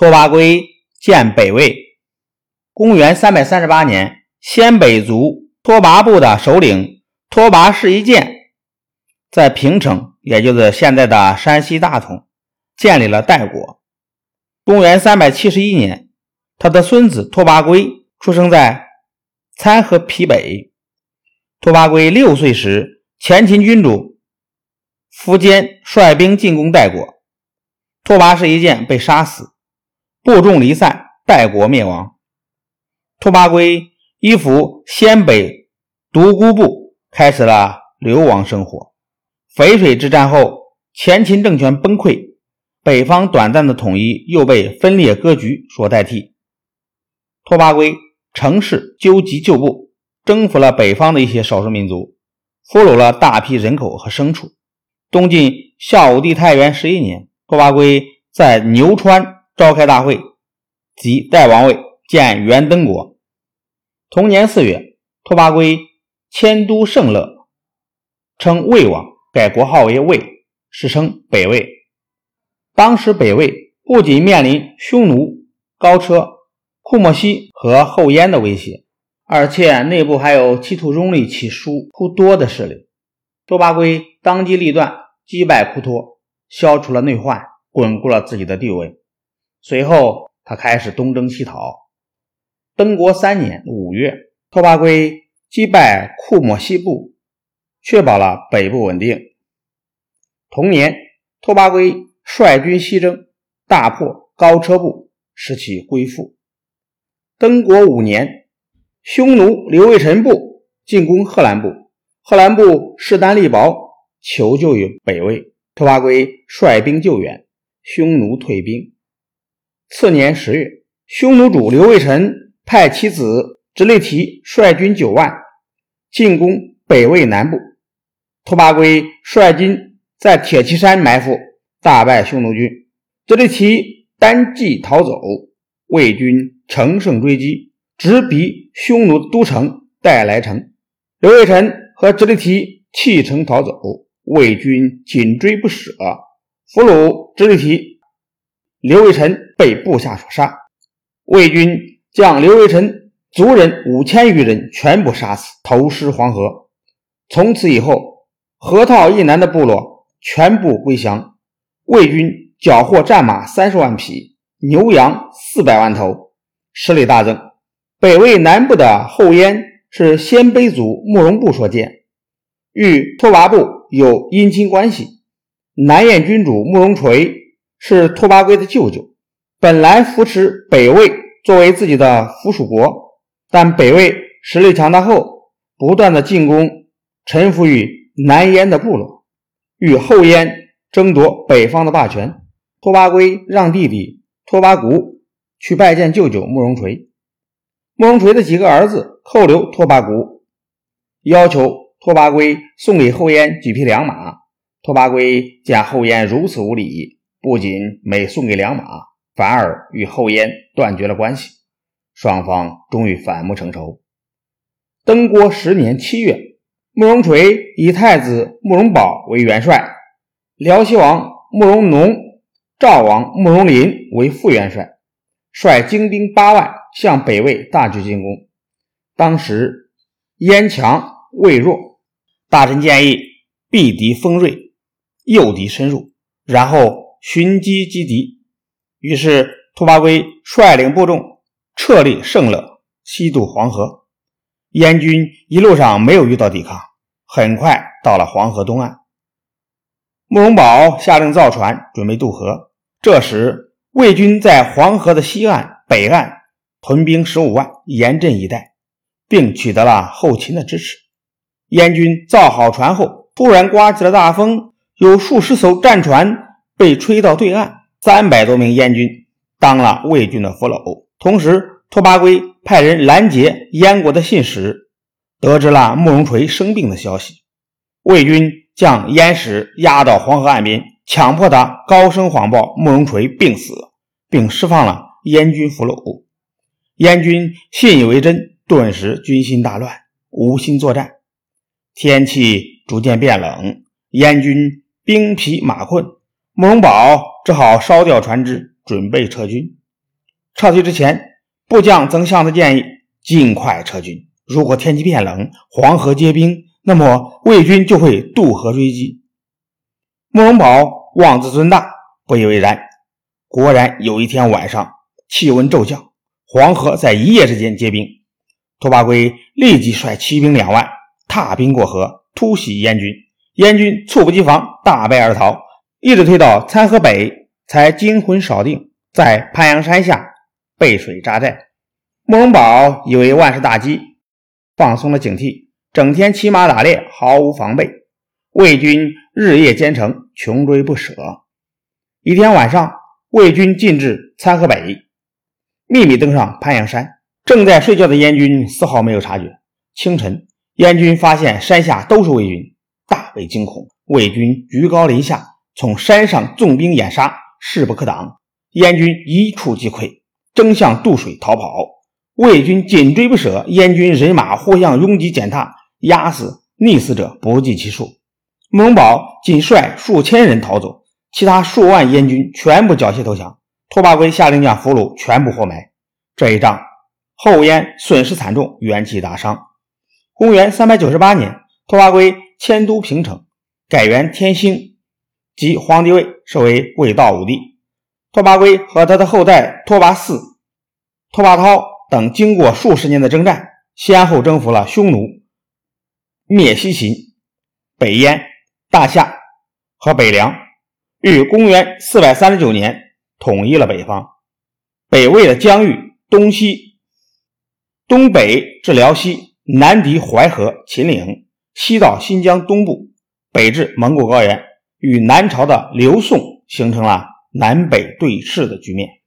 拓跋圭建北魏。公元三百三十八年，鲜北族拓跋部的首领拓跋氏一建在平城，也就是现在的山西大同，建立了代国。公元三百七十一年，他的孙子拓跋圭出生在参合陂北。拓跋圭六岁时，前秦君主苻坚率兵进攻代国，拓跋氏一建被杀死。部众离散，代国灭亡。拓跋圭依附鲜北独孤部，开始了流亡生活。淝水之战后，前秦政权崩溃，北方短暂的统一又被分裂割据所代替。拓跋圭乘势纠集旧部，征服了北方的一些少数民族，俘虏了大批人口和牲畜。东晋孝武帝太元十一年，拓跋圭在牛川。召开大会，即代王位，建元登国。同年四月，拓跋圭迁都盛乐，称魏王，改国号为魏，史称北魏。当时北魏不仅面临匈奴、高车、库莫西和后燕的威胁，而且内部还有企图拥立其叔库多的势力。拓跋圭当机立断，击败库托，消除了内患，巩固了自己的地位。随后，他开始东征西讨。登国三年五月，拓跋圭击败库莫西部，确保了北部稳定。同年，拓跋圭率军西征，大破高车部，使其归附。登国五年，匈奴刘卫辰部进攻贺兰部，贺兰部势单力薄，求救于北魏。拓跋圭率兵救援，匈奴退兵。次年十月，匈奴主刘卫辰派其子直隶提率军九万进攻北魏南部，拓跋圭率军在铁骑山埋伏，大败匈奴军。直隶提单骑逃走，魏军乘胜追击，直逼匈奴都城代来城。刘卫辰和直隶提弃城逃走，魏军紧追不舍，俘虏直隶提。刘卫臣被部下所杀，魏军将刘卫臣族人五千余人全部杀死，投尸黄河。从此以后，河套以南的部落全部归降。魏军缴获战马三十万匹，牛羊四百万头，实力大增。北魏南部的后燕是鲜卑族慕容部所建，与拓跋部有姻亲关系。南燕君主慕容垂。是拓跋圭的舅舅，本来扶持北魏作为自己的附属国，但北魏实力强大后，不断的进攻，臣服于南燕的部落，与后燕争夺北方的霸权。拓跋圭让弟弟拓跋古去拜见舅舅慕容垂，慕容垂的几个儿子扣留拓跋古，要求拓跋圭送给后燕几匹良马。拓跋圭见后燕如此无礼。不仅没送给良马，反而与后燕断绝了关系，双方终于反目成仇。登国十年七月，慕容垂以太子慕容宝为元帅，辽西王慕容农、赵王慕容林为副元帅，率精兵八万向北魏大举进攻。当时燕强魏弱，大臣建议避敌锋锐，诱敌深入，然后。寻机击敌，于是拓跋圭率领部众撤离圣乐，西渡黄河。燕军一路上没有遇到抵抗，很快到了黄河东岸。慕容宝下令造船，准备渡河。这时，魏军在黄河的西岸、北岸屯兵十五万，严阵以待，并取得了后勤的支持。燕军造好船后，突然刮起了大风，有数十艘战船。被吹到对岸，三百多名燕军当了魏军的俘虏。同时，拓跋圭派人拦截燕国的信使，得知了慕容垂生病的消息。魏军将燕使押到黄河岸边，强迫他高声谎报慕容垂病死，并释放了燕军俘虏。燕军信以为真，顿时军心大乱，无心作战。天气逐渐变冷，燕军兵疲马困。慕容宝只好烧掉船只，准备撤军。撤退之前，部将曾向他建议尽快撤军。如果天气变冷，黄河结冰，那么魏军就会渡河追击。慕容宝妄自尊大，不以为然。果然，有一天晚上，气温骤降，黄河在一夜之间结冰。拓跋圭立即率骑兵两万踏冰过河，突袭燕军。燕军猝不及防，大败而逃，一直推到参河北，才惊魂稍定，在潘阳山下背水扎寨。慕容宝以为万事大吉，放松了警惕，整天骑马打猎，毫无防备。魏军日夜兼程，穷追不舍。一天晚上，魏军进至参河北，秘密登上潘阳山。正在睡觉的燕军丝毫没有察觉。清晨，燕军发现山下都是魏军，大为惊恐。魏军居高临下，从山上纵兵掩杀，势不可挡。燕军一触即溃，争向渡水逃跑。魏军紧追不舍，燕军人马互相拥挤践踏，压死溺死者不计其数。慕容宝仅率数千人逃走，其他数万燕军全部缴械投降。拓跋圭下令将俘虏全部活埋。这一仗。后燕损失惨重，元气大伤。公元三百九十八年，拓跋圭迁都平城，改元天兴，即皇帝位，设为魏道武帝。拓跋圭和他的后代拓跋嗣、拓跋焘等，经过数十年的征战，先后征服了匈奴、灭西秦、北燕、大夏和北凉，于公元四百三十九年统一了北方，北魏的疆域，东西。东北至辽西，南抵淮河、秦岭，西到新疆东部，北至蒙古高原，与南朝的刘宋形成了南北对峙的局面。